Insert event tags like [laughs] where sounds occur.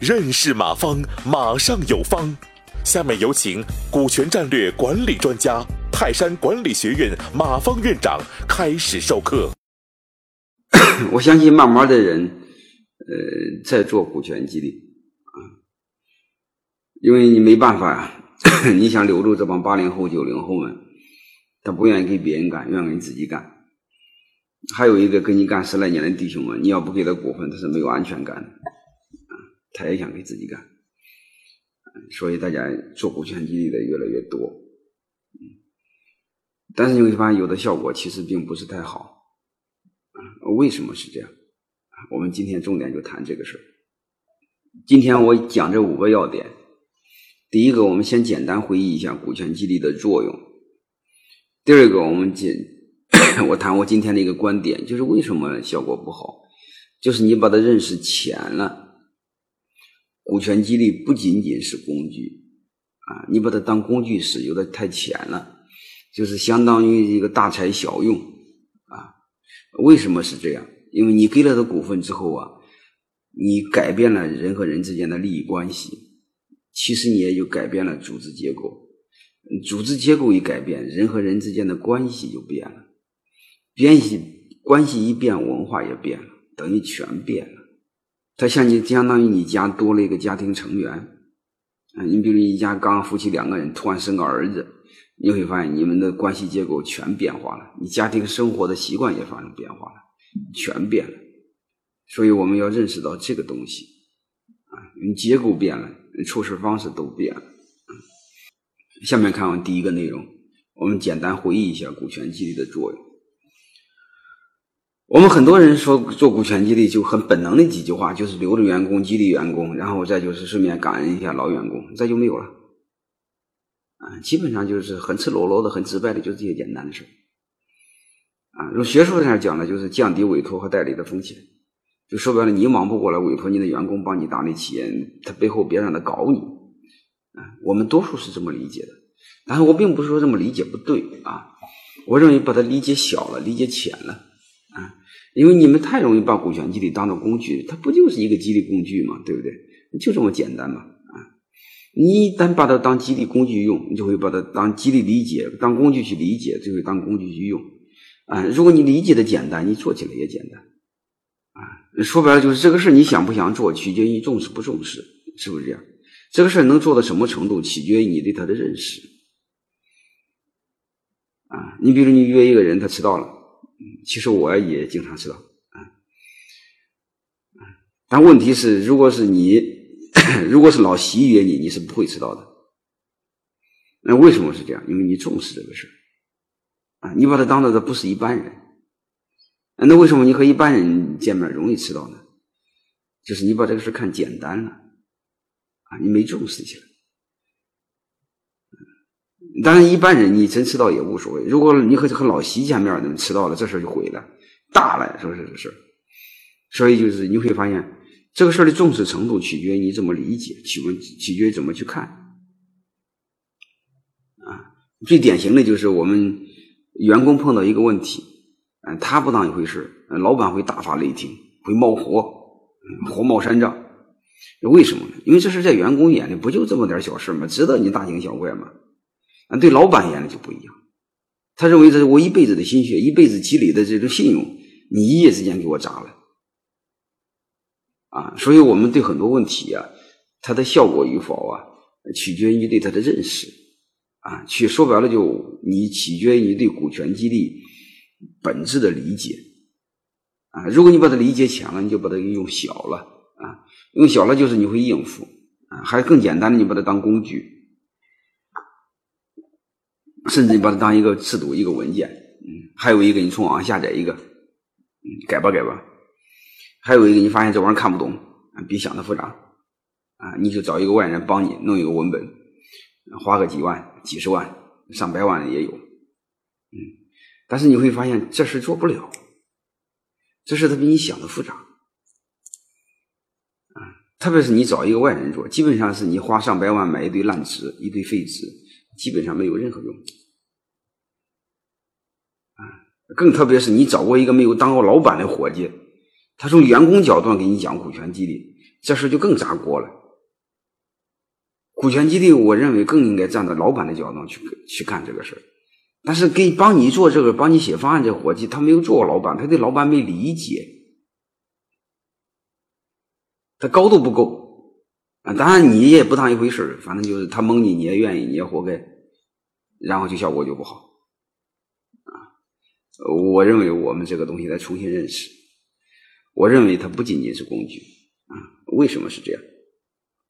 认识马方，马上有方。下面有请股权战略管理专家、泰山管理学院马方院长开始授课。[coughs] 我相信慢慢的人，呃，在做股权激励啊，因为你没办法呀，[coughs] 你想留住这帮八零后、九零后们，他不愿意给别人干，愿意给你自己干。还有一个跟你干十来年的弟兄们，你要不给他股份，他是没有安全感的啊。他也想给自己干，所以大家做股权激励的越来越多，嗯，但是你会发现有的效果其实并不是太好，啊，为什么是这样？我们今天重点就谈这个事。今天我讲这五个要点，第一个，我们先简单回忆一下股权激励的作用；第二个，我们简 [laughs] 我谈我今天的一个观点，就是为什么效果不好，就是你把它认识浅了。股权激励不仅仅是工具啊，你把它当工具使，有的太浅了，就是相当于一个大材小用啊。为什么是这样？因为你给了他股份之后啊，你改变了人和人之间的利益关系，其实你也就改变了组织结构。组织结构一改变，人和人之间的关系就变了，关系关系一变，文化也变了，等于全变了。它像你相当于你家多了一个家庭成员，啊，你比如一家刚夫妻两个人突然生个儿子，你会发现你们的关系结构全变化了，你家庭生活的习惯也发生变化了，全变了。所以我们要认识到这个东西，啊，你结构变了，处事方式都变了。下面看完第一个内容，我们简单回忆一下股权激励的作用。我们很多人说做股权激励就很本能的几句话，就是留着员工、激励员工，然后再就是顺便感恩一下老员工，再就没有了。啊，基本上就是很赤裸裸的、很直白的，就这些简单的事啊，用学术上讲呢，就是降低委托和代理的风险。就说白了，你忙不过来，委托你的员工帮你打理企业，他背后别让他搞你。啊，我们多数是这么理解的，但是我并不是说这么理解不对啊，我认为把它理解小了，理解浅了。因为你们太容易把股权激励当做工具，它不就是一个激励工具嘛，对不对？就这么简单嘛，啊，你一旦把它当激励工具用，你就会把它当激励理解，当工具去理解，就会当工具去用，啊，如果你理解的简单，你做起来也简单，啊，说白了就是这个事你想不想做，取决于重视不重视，是不是这样？这个事能做到什么程度，取决于你对他的认识，啊，你比如你约一个人，他迟到了。其实我也经常迟到，啊，但问题是，如果是你，[clears throat] 如果是老习约你，你是不会迟到的。那为什么是这样？因为你重视这个事，啊，你把他当做的不是一般人。那为什么你和一般人见面容易迟到呢？就是你把这个事看简单了，啊，你没重视起来。当然，一般人你真迟到也无所谓。如果你和和老习见面呢，迟到了，这事就毁了，大了，说是这事所以就是你会发现，这个事儿的重视程度取决于你怎么理解，取问取决于怎么去看。啊，最典型的就是我们员工碰到一个问题，嗯，他不当一回事老板会大发雷霆，会冒火，火冒三丈。为什么呢？因为这事在员工眼里不就这么点小事吗？值得你大惊小怪吗？啊对老板眼里就不一样，他认为这是我一辈子的心血，一辈子积累的这种信用，你一夜之间给我砸了，啊！所以我们对很多问题啊，它的效果与否啊，取决于对它的认识，啊，去说白了就你取决于你对股权激励本质的理解，啊，如果你把它理解浅了，你就把它用小了，啊，用小了就是你会应付，啊，还更简单的，你把它当工具。甚至你把它当一个制度、一个文件，嗯，还有一个你从网上下载一个，改吧改吧，还有一个你发现这玩意儿看不懂，比想的复杂，啊，你就找一个外人帮你弄一个文本，花个几万、几十万、上百万的也有，嗯，但是你会发现这事做不了，这事它比你想的复杂，啊，特别是你找一个外人做，基本上是你花上百万买一堆烂纸、一堆废纸。基本上没有任何用，啊，更特别是你找过一个没有当过老板的伙计，他从员工角度给你讲股权激励，这事就更砸锅了。股权激励，我认为更应该站在老板的角度去去干这个事但是给帮你做这个、帮你写方案这伙计，他没有做过老板，他对老板没理解，他高度不够。啊。当然你也不当一回事反正就是他蒙你，你也愿意，你也活该，然后就效果就不好啊。我认为我们这个东西得重新认识。我认为它不仅仅是工具啊。为什么是这样？